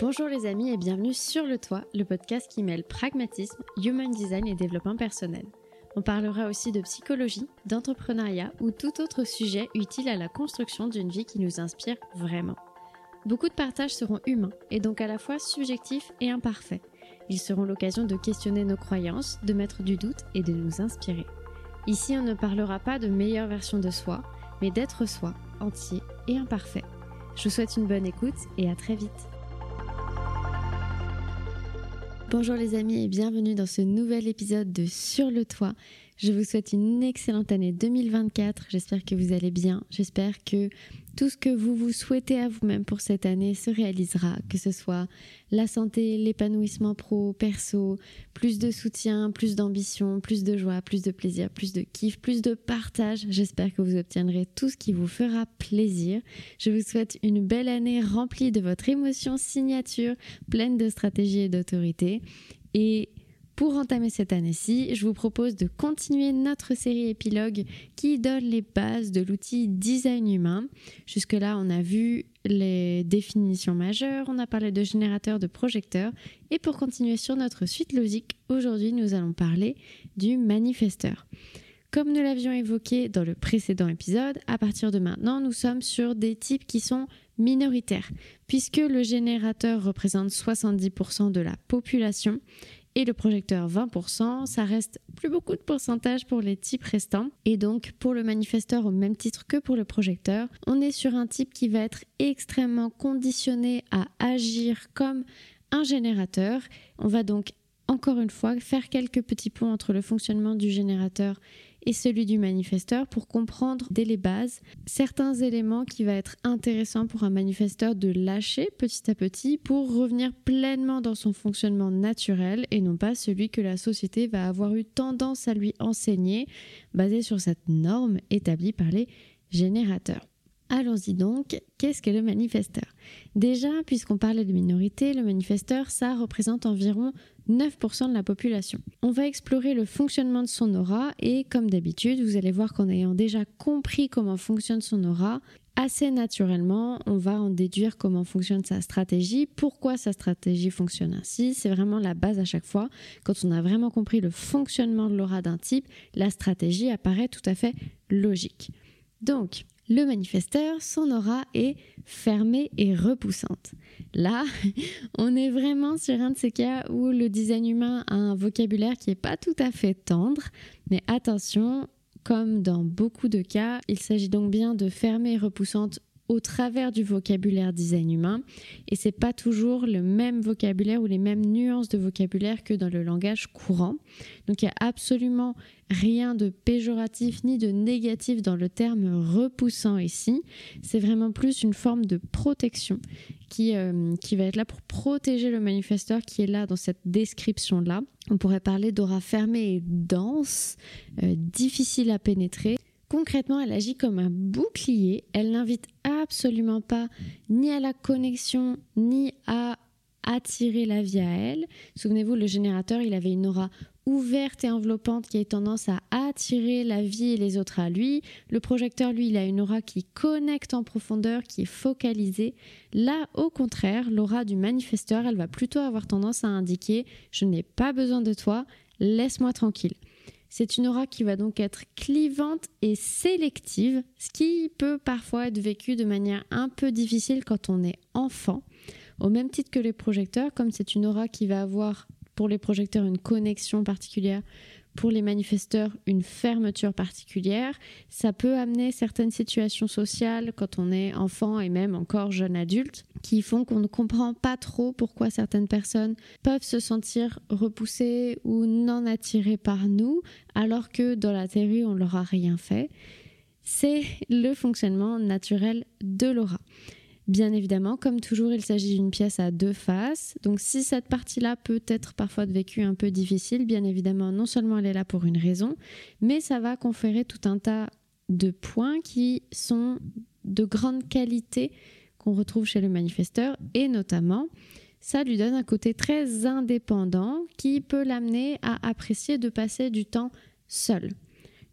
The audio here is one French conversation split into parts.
Bonjour les amis et bienvenue sur Le Toit, le podcast qui mêle pragmatisme, human design et développement personnel. On parlera aussi de psychologie, d'entrepreneuriat ou tout autre sujet utile à la construction d'une vie qui nous inspire vraiment. Beaucoup de partages seront humains et donc à la fois subjectifs et imparfaits. Ils seront l'occasion de questionner nos croyances, de mettre du doute et de nous inspirer. Ici, on ne parlera pas de meilleure version de soi, mais d'être soi, entier et imparfait. Je vous souhaite une bonne écoute et à très vite. Bonjour les amis et bienvenue dans ce nouvel épisode de Sur le toit. Je vous souhaite une excellente année 2024. J'espère que vous allez bien. J'espère que tout ce que vous vous souhaitez à vous-même pour cette année se réalisera, que ce soit la santé, l'épanouissement pro, perso, plus de soutien, plus d'ambition, plus de joie, plus de plaisir, plus de kiff, plus de partage. J'espère que vous obtiendrez tout ce qui vous fera plaisir. Je vous souhaite une belle année remplie de votre émotion signature, pleine de stratégie et d'autorité. Et pour entamer cette année-ci, je vous propose de continuer notre série épilogue qui donne les bases de l'outil design humain. Jusque-là, on a vu les définitions majeures, on a parlé de générateur de projecteurs et pour continuer sur notre suite logique, aujourd'hui nous allons parler du manifesteur. Comme nous l'avions évoqué dans le précédent épisode, à partir de maintenant, nous sommes sur des types qui sont minoritaires, puisque le générateur représente 70% de la population et le projecteur 20%, ça reste plus beaucoup de pourcentage pour les types restants. Et donc pour le manifesteur au même titre que pour le projecteur, on est sur un type qui va être extrêmement conditionné à agir comme un générateur. On va donc encore une fois faire quelques petits ponts entre le fonctionnement du générateur celui du manifesteur pour comprendre dès les bases certains éléments qui va être intéressant pour un manifesteur de lâcher petit à petit pour revenir pleinement dans son fonctionnement naturel et non pas celui que la société va avoir eu tendance à lui enseigner basé sur cette norme établie par les générateurs. Allons-y donc, qu'est-ce que le manifesteur? Déjà, puisqu'on parlait de minorité, le manifesteur, ça représente environ 9% de la population. On va explorer le fonctionnement de son aura et comme d'habitude, vous allez voir qu'en ayant déjà compris comment fonctionne son aura, assez naturellement, on va en déduire comment fonctionne sa stratégie, pourquoi sa stratégie fonctionne ainsi. C'est vraiment la base à chaque fois. Quand on a vraiment compris le fonctionnement de l'aura d'un type, la stratégie apparaît tout à fait logique. Donc, le manifesteur, son aura est fermée et repoussante. Là, on est vraiment sur un de ces cas où le design humain a un vocabulaire qui n'est pas tout à fait tendre, mais attention, comme dans beaucoup de cas, il s'agit donc bien de fermée et repoussante au travers du vocabulaire design humain et c'est pas toujours le même vocabulaire ou les mêmes nuances de vocabulaire que dans le langage courant. Donc il n'y a absolument rien de péjoratif ni de négatif dans le terme repoussant ici. C'est vraiment plus une forme de protection qui, euh, qui va être là pour protéger le manifesteur qui est là dans cette description-là. On pourrait parler d'aura fermée et dense, euh, difficile à pénétrer. Concrètement, elle agit comme un bouclier. Elle n'invite absolument pas ni à la connexion, ni à attirer la vie à elle. Souvenez-vous, le générateur, il avait une aura ouverte et enveloppante qui a tendance à attirer la vie et les autres à lui. Le projecteur, lui, il a une aura qui connecte en profondeur, qui est focalisée. Là, au contraire, l'aura du manifesteur, elle va plutôt avoir tendance à indiquer je n'ai pas besoin de toi, laisse-moi tranquille. C'est une aura qui va donc être clivante et sélective, ce qui peut parfois être vécu de manière un peu difficile quand on est enfant. Au même titre que les projecteurs, comme c'est une aura qui va avoir pour les projecteurs une connexion particulière pour les manifesteurs une fermeture particulière. Ça peut amener certaines situations sociales quand on est enfant et même encore jeune adulte qui font qu'on ne comprend pas trop pourquoi certaines personnes peuvent se sentir repoussées ou non attirées par nous alors que dans la théorie on leur a rien fait. C'est le fonctionnement naturel de l'aura. Bien évidemment, comme toujours, il s'agit d'une pièce à deux faces. Donc si cette partie-là peut être parfois vécue un peu difficile, bien évidemment, non seulement elle est là pour une raison, mais ça va conférer tout un tas de points qui sont de grande qualité qu'on retrouve chez le manifesteur et notamment ça lui donne un côté très indépendant qui peut l'amener à apprécier de passer du temps seul.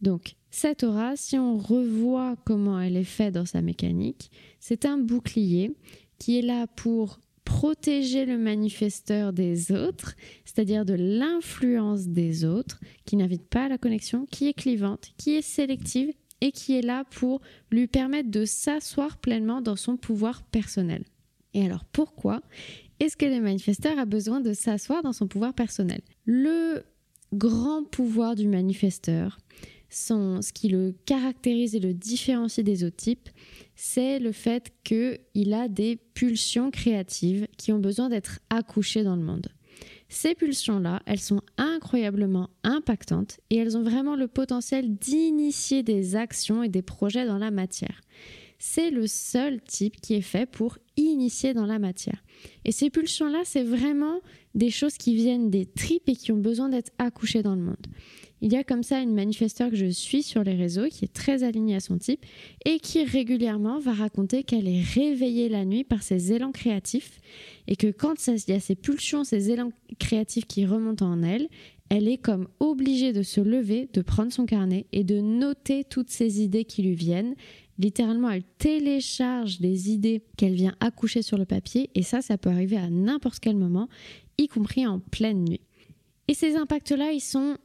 Donc cette aura, si on revoit comment elle est faite dans sa mécanique, c'est un bouclier qui est là pour protéger le manifesteur des autres, c'est-à-dire de l'influence des autres, qui n'invite pas à la connexion, qui est clivante, qui est sélective et qui est là pour lui permettre de s'asseoir pleinement dans son pouvoir personnel. Et alors pourquoi est-ce que le manifesteur a besoin de s'asseoir dans son pouvoir personnel? Le grand pouvoir du manifesteur, ce qui le caractérise et le différencie des autres types, c'est le fait qu'il a des pulsions créatives qui ont besoin d'être accouchées dans le monde. Ces pulsions-là, elles sont incroyablement impactantes et elles ont vraiment le potentiel d'initier des actions et des projets dans la matière. C'est le seul type qui est fait pour initier dans la matière. Et ces pulsions-là, c'est vraiment des choses qui viennent des tripes et qui ont besoin d'être accouchées dans le monde. Il y a comme ça une manifesteur que je suis sur les réseaux qui est très alignée à son type et qui régulièrement va raconter qu'elle est réveillée la nuit par ses élans créatifs et que quand il y a ces pulsions, ces élans créatifs qui remontent en elle, elle est comme obligée de se lever, de prendre son carnet et de noter toutes ces idées qui lui viennent. Littéralement, elle télécharge les idées qu'elle vient accoucher sur le papier et ça, ça peut arriver à n'importe quel moment, y compris en pleine nuit. Et ces impacts-là, ils sont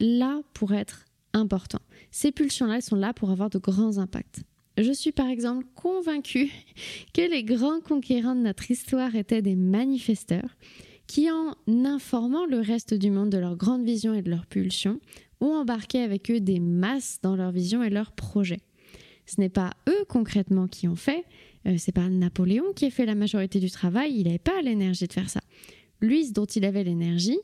là pour être importants. Ces pulsions-là, elles sont là pour avoir de grands impacts. Je suis par exemple convaincue que les grands conquérants de notre histoire étaient des manifesteurs qui, en informant le reste du monde de leur grande vision et de leurs pulsions, ont embarqué avec eux des masses dans leur vision et leurs projets. Ce n'est pas eux concrètement qui ont fait, euh, c'est pas Napoléon qui a fait la majorité du travail, il n'avait pas l'énergie de faire ça. Lui, ce dont il avait l'énergie,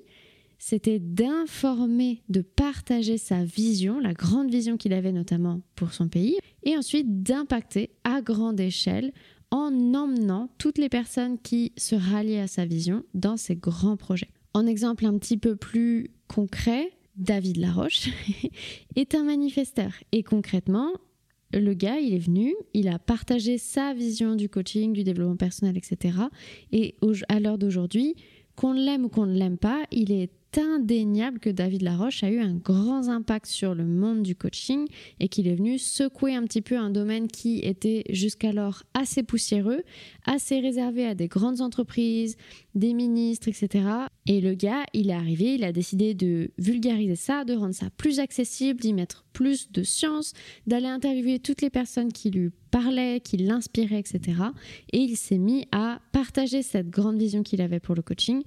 c'était d'informer, de partager sa vision, la grande vision qu'il avait notamment pour son pays, et ensuite d'impacter à grande échelle en emmenant toutes les personnes qui se ralliaient à sa vision dans ses grands projets. En exemple un petit peu plus concret, David Laroche est un manifesteur et concrètement, le gars, il est venu, il a partagé sa vision du coaching, du développement personnel, etc. Et à l'heure d'aujourd'hui, qu'on l'aime ou qu'on ne l'aime pas, il est indéniable que David Laroche a eu un grand impact sur le monde du coaching et qu'il est venu secouer un petit peu un domaine qui était jusqu'alors assez poussiéreux, assez réservé à des grandes entreprises, des ministres, etc. Et le gars, il est arrivé, il a décidé de vulgariser ça, de rendre ça plus accessible, d'y mettre plus de science, d'aller interviewer toutes les personnes qui lui parlaient, qui l'inspiraient, etc. Et il s'est mis à partager cette grande vision qu'il avait pour le coaching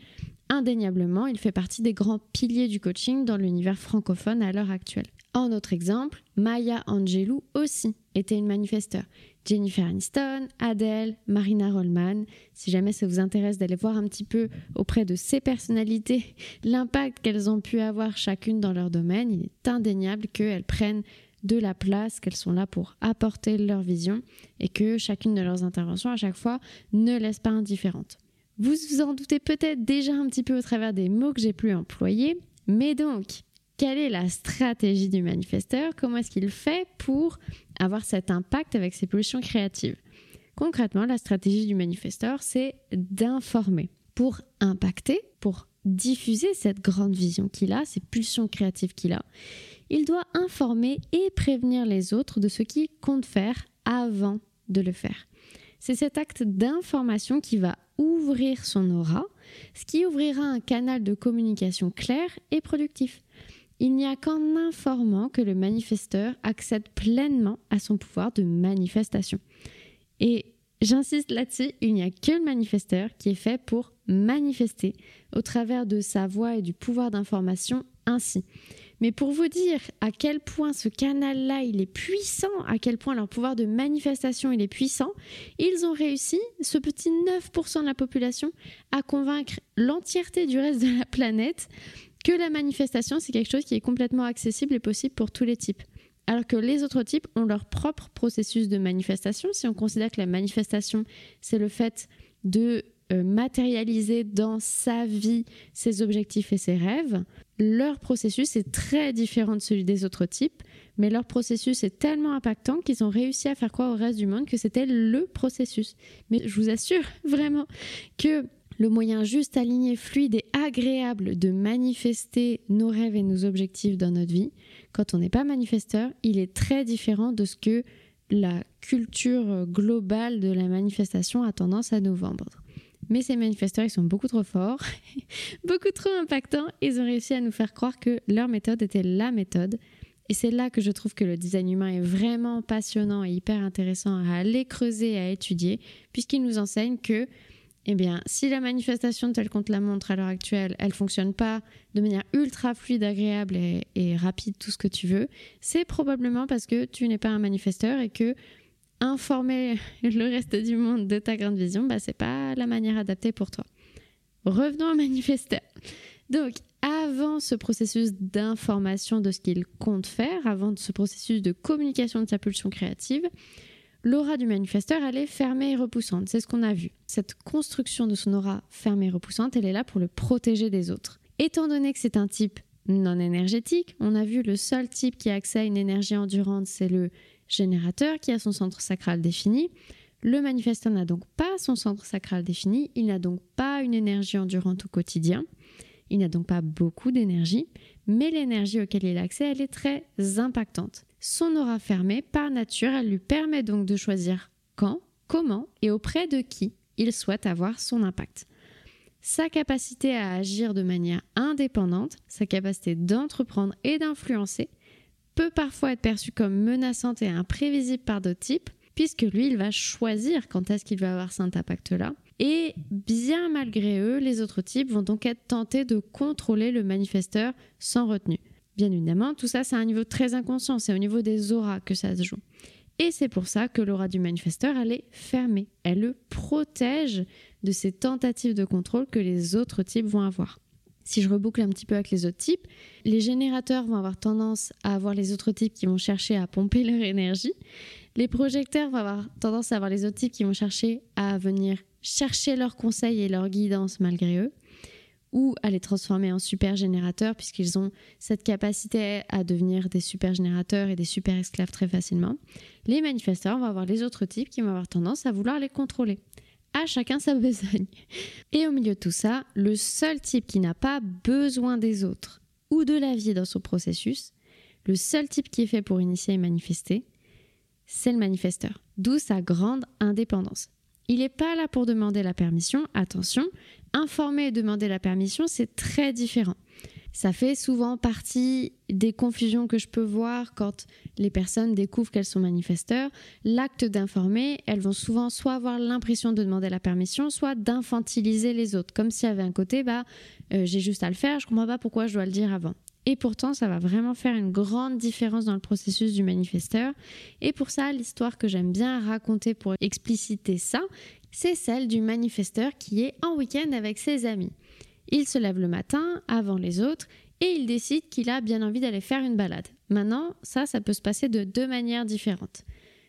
indéniablement, il fait partie des grands piliers du coaching dans l'univers francophone à l'heure actuelle. En autre exemple, Maya Angelou aussi était une manifesteur. Jennifer Aniston, Adele, Marina Rollman. Si jamais ça vous intéresse d'aller voir un petit peu auprès de ces personnalités l'impact qu'elles ont pu avoir chacune dans leur domaine, il est indéniable qu'elles prennent de la place, qu'elles sont là pour apporter leur vision et que chacune de leurs interventions à chaque fois ne laisse pas indifférente. Vous vous en doutez peut-être déjà un petit peu au travers des mots que j'ai pu employer, mais donc, quelle est la stratégie du manifesteur? Comment est-ce qu'il fait pour avoir cet impact avec ses pulsions créatives? Concrètement, la stratégie du manifesteur, c'est d'informer pour impacter, pour diffuser cette grande vision qu'il a, ces pulsions créatives qu'il a. Il doit informer et prévenir les autres de ce qu'il compte faire avant de le faire. C'est cet acte d'information qui va ouvrir son aura, ce qui ouvrira un canal de communication clair et productif. Il n'y a qu'en informant que le manifesteur accède pleinement à son pouvoir de manifestation. Et j'insiste là-dessus, il n'y a que le manifesteur qui est fait pour manifester au travers de sa voix et du pouvoir d'information ainsi. Mais pour vous dire à quel point ce canal-là, il est puissant, à quel point leur pouvoir de manifestation, il est puissant, ils ont réussi, ce petit 9% de la population, à convaincre l'entièreté du reste de la planète que la manifestation, c'est quelque chose qui est complètement accessible et possible pour tous les types. Alors que les autres types ont leur propre processus de manifestation. Si on considère que la manifestation, c'est le fait de euh, matérialiser dans sa vie ses objectifs et ses rêves, leur processus est très différent de celui des autres types, mais leur processus est tellement impactant qu'ils ont réussi à faire croire au reste du monde que c'était le processus. Mais je vous assure vraiment que le moyen juste, aligné, fluide et agréable de manifester nos rêves et nos objectifs dans notre vie, quand on n'est pas manifesteur, il est très différent de ce que la culture globale de la manifestation a tendance à nous vendre. Mais ces manifesteurs, ils sont beaucoup trop forts, beaucoup trop impactants. Ils ont réussi à nous faire croire que leur méthode était la méthode. Et c'est là que je trouve que le design humain est vraiment passionnant et hyper intéressant à aller creuser, à étudier, puisqu'il nous enseigne que eh bien, si la manifestation telle qu'on te la montre à l'heure actuelle, elle fonctionne pas de manière ultra fluide, agréable et, rapide, tout ce que tu veux, c'est probablement parce que tu n'es pas un manifesteur et que informer le reste du monde de ta grande vision, bah, c'est pas la manière adaptée pour toi. Revenons au manifesteur. Donc, avant ce processus d'information de ce qu'il compte faire, avant ce processus de communication de sa pulsion créative, l'aura du manifesteur, elle est fermée et repoussante. C'est ce qu'on a vu. Cette construction de son aura fermée et repoussante, elle est là pour le protéger des autres. Étant donné que c'est un type non énergétique, on a vu le seul type qui a accès à une énergie endurante, c'est le générateur qui a son centre sacral défini. Le manifesteur n'a donc pas son centre sacral défini, il n'a donc pas une énergie endurante au quotidien, il n'a donc pas beaucoup d'énergie, mais l'énergie auquel il a accès, elle est très impactante. Son aura fermée, par nature, elle lui permet donc de choisir quand, comment et auprès de qui il souhaite avoir son impact. Sa capacité à agir de manière indépendante, sa capacité d'entreprendre et d'influencer peut parfois être perçue comme menaçante et imprévisible par d'autres types, puisque lui, il va choisir quand est-ce qu'il va avoir cet impact-là. Et bien malgré eux, les autres types vont donc être tentés de contrôler le manifesteur sans retenue. Bien évidemment, tout ça, c'est un niveau très inconscient, c'est au niveau des auras que ça se joue. Et c'est pour ça que l'aura du manifesteur, elle est fermée. Elle le protège de ces tentatives de contrôle que les autres types vont avoir. Si je reboucle un petit peu avec les autres types, les générateurs vont avoir tendance à avoir les autres types qui vont chercher à pomper leur énergie. Les projecteurs vont avoir tendance à avoir les autres types qui vont chercher à venir chercher leurs conseils et leur guidance malgré eux ou à les transformer en super générateurs puisqu'ils ont cette capacité à devenir des super générateurs et des super esclaves très facilement. Les manifesteurs vont avoir les autres types qui vont avoir tendance à vouloir les contrôler. À chacun sa besogne. Et au milieu de tout ça, le seul type qui n'a pas besoin des autres ou de la vie dans son processus, le seul type qui est fait pour initier et manifester, c'est le manifesteur. D'où sa grande indépendance. Il n'est pas là pour demander la permission, attention, informer et demander la permission, c'est très différent. Ça fait souvent partie des confusions que je peux voir quand les personnes découvrent qu'elles sont manifesteurs. L'acte d'informer, elles vont souvent soit avoir l'impression de demander la permission, soit d'infantiliser les autres, comme s'il y avait un côté, bah, euh, j'ai juste à le faire, je comprends pas pourquoi je dois le dire avant. Et pourtant, ça va vraiment faire une grande différence dans le processus du manifesteur. Et pour ça, l'histoire que j'aime bien raconter pour expliciter ça, c'est celle du manifesteur qui est en week-end avec ses amis. Il se lève le matin avant les autres et il décide qu'il a bien envie d'aller faire une balade. Maintenant, ça, ça peut se passer de deux manières différentes.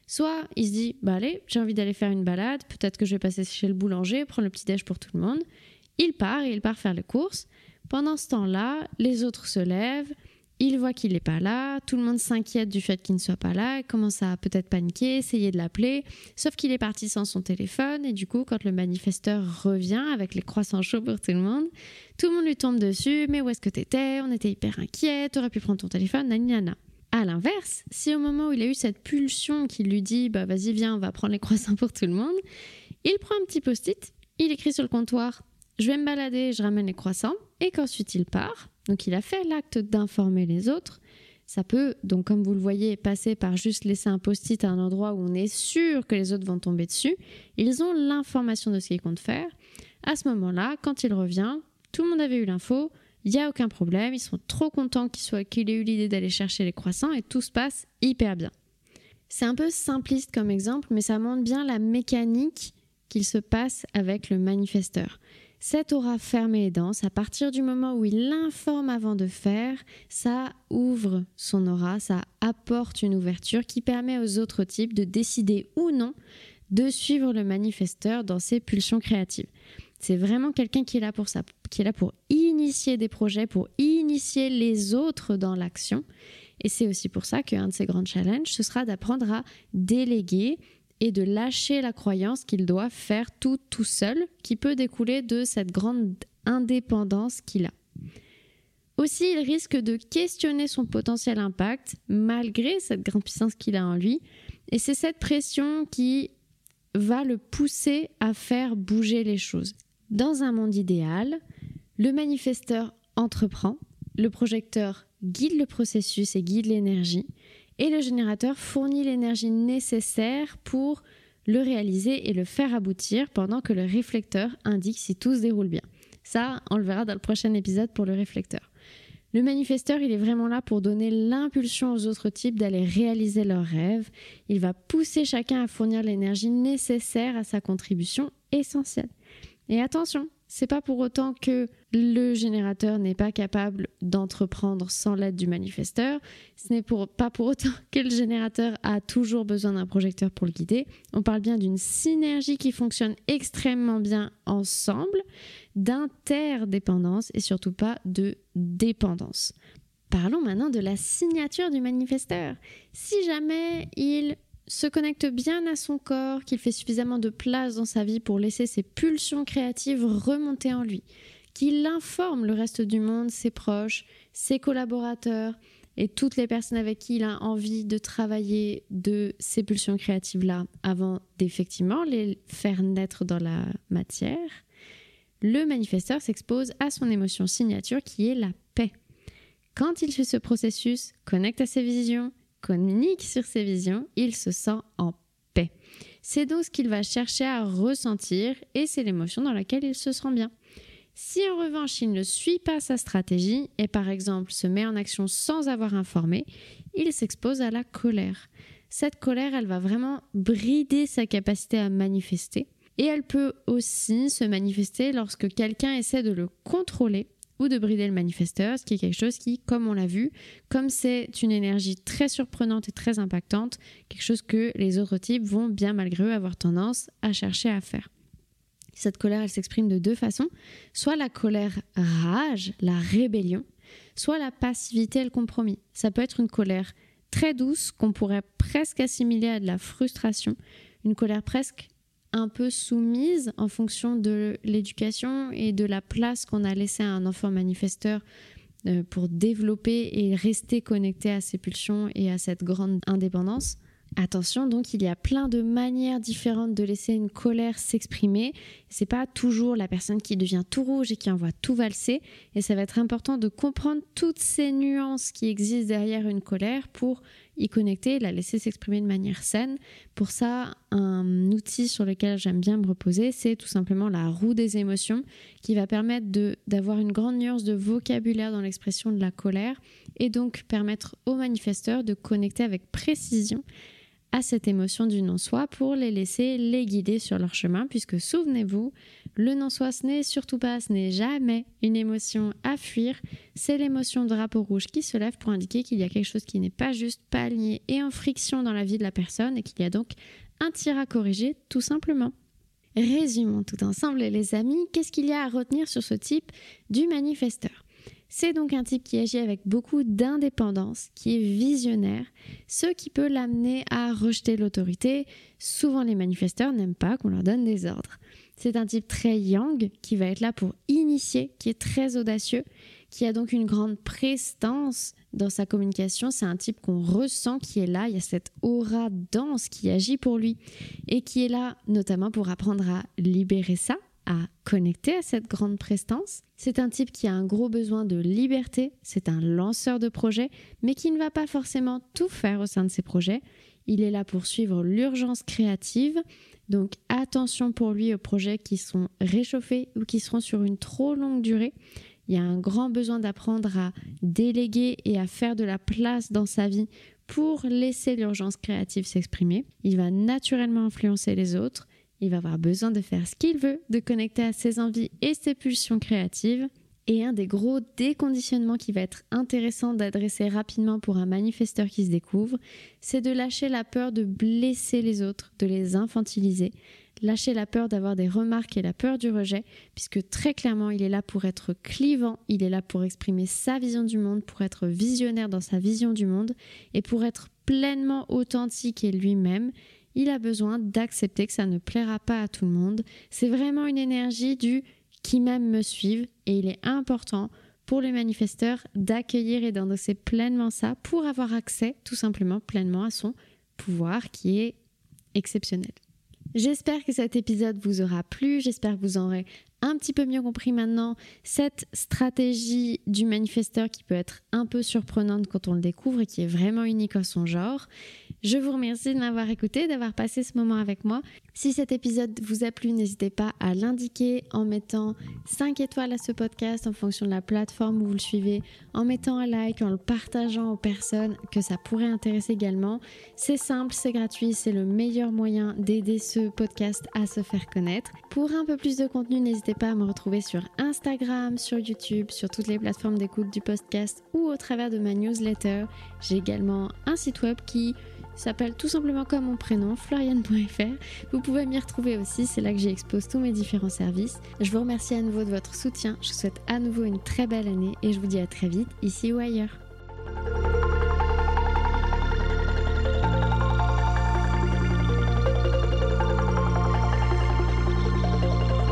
Soit il se dit, bah allez, j'ai envie d'aller faire une balade, peut-être que je vais passer chez le boulanger, prendre le petit déj pour tout le monde. Il part et il part faire les courses. Pendant ce temps-là, les autres se lèvent, il voit qu'il n'est pas là, tout le monde s'inquiète du fait qu'il ne soit pas là, commence à peut-être paniquer, essayer de l'appeler, sauf qu'il est parti sans son téléphone et du coup quand le manifesteur revient avec les croissants chauds pour tout le monde, tout le monde lui tombe dessus, mais où est-ce que t'étais? On était hyper inquiets, t'aurais pu prendre ton téléphone, nana. À l'inverse, si au moment où il a eu cette pulsion qui lui dit bah vas-y viens on va prendre les croissants pour tout le monde, il prend un petit post-it, il écrit sur le comptoir je vais me balader, je ramène les croissants, et qu'ensuite il part. Donc il a fait l'acte d'informer les autres. Ça peut, donc comme vous le voyez, passer par juste laisser un post-it à un endroit où on est sûr que les autres vont tomber dessus. Ils ont l'information de ce qu'ils comptent faire. À ce moment-là, quand il revient, tout le monde avait eu l'info, il n'y a aucun problème, ils sont trop contents qu'il qu'il ait eu l'idée d'aller chercher les croissants et tout se passe hyper bien. C'est un peu simpliste comme exemple, mais ça montre bien la mécanique qu'il se passe avec le manifesteur. Cette aura fermée et dense, à partir du moment où il l'informe avant de faire, ça ouvre son aura, ça apporte une ouverture qui permet aux autres types de décider ou non de suivre le manifesteur dans ses pulsions créatives. C'est vraiment quelqu'un qui est là pour ça, qui est là pour initier des projets, pour initier les autres dans l'action. Et c'est aussi pour ça qu'un de ses grands challenges, ce sera d'apprendre à déléguer et de lâcher la croyance qu'il doit faire tout tout seul, qui peut découler de cette grande indépendance qu'il a. Aussi, il risque de questionner son potentiel impact malgré cette grande puissance qu'il a en lui, et c'est cette pression qui va le pousser à faire bouger les choses. Dans un monde idéal, le manifesteur entreprend, le projecteur guide le processus et guide l'énergie, et le générateur fournit l'énergie nécessaire pour le réaliser et le faire aboutir pendant que le réflecteur indique si tout se déroule bien. Ça, on le verra dans le prochain épisode pour le réflecteur. Le manifesteur, il est vraiment là pour donner l'impulsion aux autres types d'aller réaliser leurs rêves. Il va pousser chacun à fournir l'énergie nécessaire à sa contribution essentielle. Et attention, c'est pas pour autant que le générateur n'est pas capable d'entreprendre sans l'aide du manifesteur. Ce n'est pas pour autant que le générateur a toujours besoin d'un projecteur pour le guider. On parle bien d'une synergie qui fonctionne extrêmement bien ensemble, d'interdépendance et surtout pas de dépendance. Parlons maintenant de la signature du manifesteur. Si jamais il se connecte bien à son corps, qu'il fait suffisamment de place dans sa vie pour laisser ses pulsions créatives remonter en lui, qu'il informe le reste du monde, ses proches, ses collaborateurs et toutes les personnes avec qui il a envie de travailler de ces pulsions créatives-là avant d'effectivement les faire naître dans la matière, le manifesteur s'expose à son émotion signature qui est la paix. Quand il fait ce processus, connecte à ses visions, communique sur ses visions, il se sent en paix. C'est donc ce qu'il va chercher à ressentir et c'est l'émotion dans laquelle il se sent bien. Si en revanche il ne suit pas sa stratégie et par exemple se met en action sans avoir informé, il s'expose à la colère. Cette colère, elle va vraiment brider sa capacité à manifester et elle peut aussi se manifester lorsque quelqu'un essaie de le contrôler de brider le manifesteur, ce qui est quelque chose qui, comme on l'a vu, comme c'est une énergie très surprenante et très impactante, quelque chose que les autres types vont bien malgré eux avoir tendance à chercher à faire. Cette colère, elle s'exprime de deux façons, soit la colère rage, la rébellion, soit la passivité et le compromis. Ça peut être une colère très douce qu'on pourrait presque assimiler à de la frustration, une colère presque un peu soumise en fonction de l'éducation et de la place qu'on a laissée à un enfant manifesteur euh, pour développer et rester connecté à ses pulsions et à cette grande indépendance. Attention, donc il y a plein de manières différentes de laisser une colère s'exprimer. C'est pas toujours la personne qui devient tout rouge et qui envoie tout valser. Et ça va être important de comprendre toutes ces nuances qui existent derrière une colère pour y connecter la laisser s'exprimer de manière saine. Pour ça, un outil sur lequel j'aime bien me reposer, c'est tout simplement la roue des émotions qui va permettre d'avoir une grande nuance de vocabulaire dans l'expression de la colère et donc permettre aux manifesteurs de connecter avec précision à cette émotion du non-soi pour les laisser les guider sur leur chemin, puisque souvenez-vous, le non-soi, ce n'est surtout pas, ce n'est jamais une émotion à fuir, c'est l'émotion drapeau rouge qui se lève pour indiquer qu'il y a quelque chose qui n'est pas juste, pas aligné et en friction dans la vie de la personne et qu'il y a donc un tir à corriger tout simplement. Résumons tout ensemble les amis, qu'est-ce qu'il y a à retenir sur ce type du manifesteur? C'est donc un type qui agit avec beaucoup d'indépendance, qui est visionnaire, ce qui peut l'amener à rejeter l'autorité. Souvent les manifesteurs n'aiment pas qu'on leur donne des ordres. C'est un type très yang qui va être là pour initier, qui est très audacieux, qui a donc une grande prestance dans sa communication. C'est un type qu'on ressent qui est là. Il y a cette aura dense qui agit pour lui et qui est là notamment pour apprendre à libérer ça, à connecter à cette grande prestance. C'est un type qui a un gros besoin de liberté, c'est un lanceur de projets, mais qui ne va pas forcément tout faire au sein de ses projets. Il est là pour suivre l'urgence créative, donc attention pour lui aux projets qui sont réchauffés ou qui seront sur une trop longue durée. Il y a un grand besoin d'apprendre à déléguer et à faire de la place dans sa vie pour laisser l'urgence créative s'exprimer. Il va naturellement influencer les autres il va avoir besoin de faire ce qu'il veut, de connecter à ses envies et ses pulsions créatives. Et un des gros déconditionnements qui va être intéressant d'adresser rapidement pour un manifesteur qui se découvre, c'est de lâcher la peur de blesser les autres, de les infantiliser, lâcher la peur d'avoir des remarques et la peur du rejet, puisque très clairement il est là pour être clivant, il est là pour exprimer sa vision du monde, pour être visionnaire dans sa vision du monde et pour être pleinement authentique et lui-même il a besoin d'accepter que ça ne plaira pas à tout le monde. C'est vraiment une énergie du qui même me suivent et il est important pour les manifesteurs d'accueillir et d'endosser pleinement ça pour avoir accès tout simplement pleinement à son pouvoir qui est exceptionnel. J'espère que cet épisode vous aura plu, j'espère que vous en aurez un petit peu mieux compris maintenant cette stratégie du manifesteur qui peut être un peu surprenante quand on le découvre et qui est vraiment unique en son genre. Je vous remercie de m'avoir écouté, d'avoir passé ce moment avec moi. Si cet épisode vous a plu, n'hésitez pas à l'indiquer en mettant 5 étoiles à ce podcast en fonction de la plateforme où vous le suivez, en mettant un like, en le partageant aux personnes que ça pourrait intéresser également. C'est simple, c'est gratuit, c'est le meilleur moyen d'aider ce podcast à se faire connaître. Pour un peu plus de contenu, n'hésitez pas à me retrouver sur Instagram, sur YouTube, sur toutes les plateformes d'écoute du podcast ou au travers de ma newsletter. J'ai également un site web qui s'appelle tout simplement comme mon prénom, floriane.fr. Vous pouvez m'y retrouver aussi, c'est là que j'expose tous mes différents services. Je vous remercie à nouveau de votre soutien, je vous souhaite à nouveau une très belle année et je vous dis à très vite, ici ou ailleurs.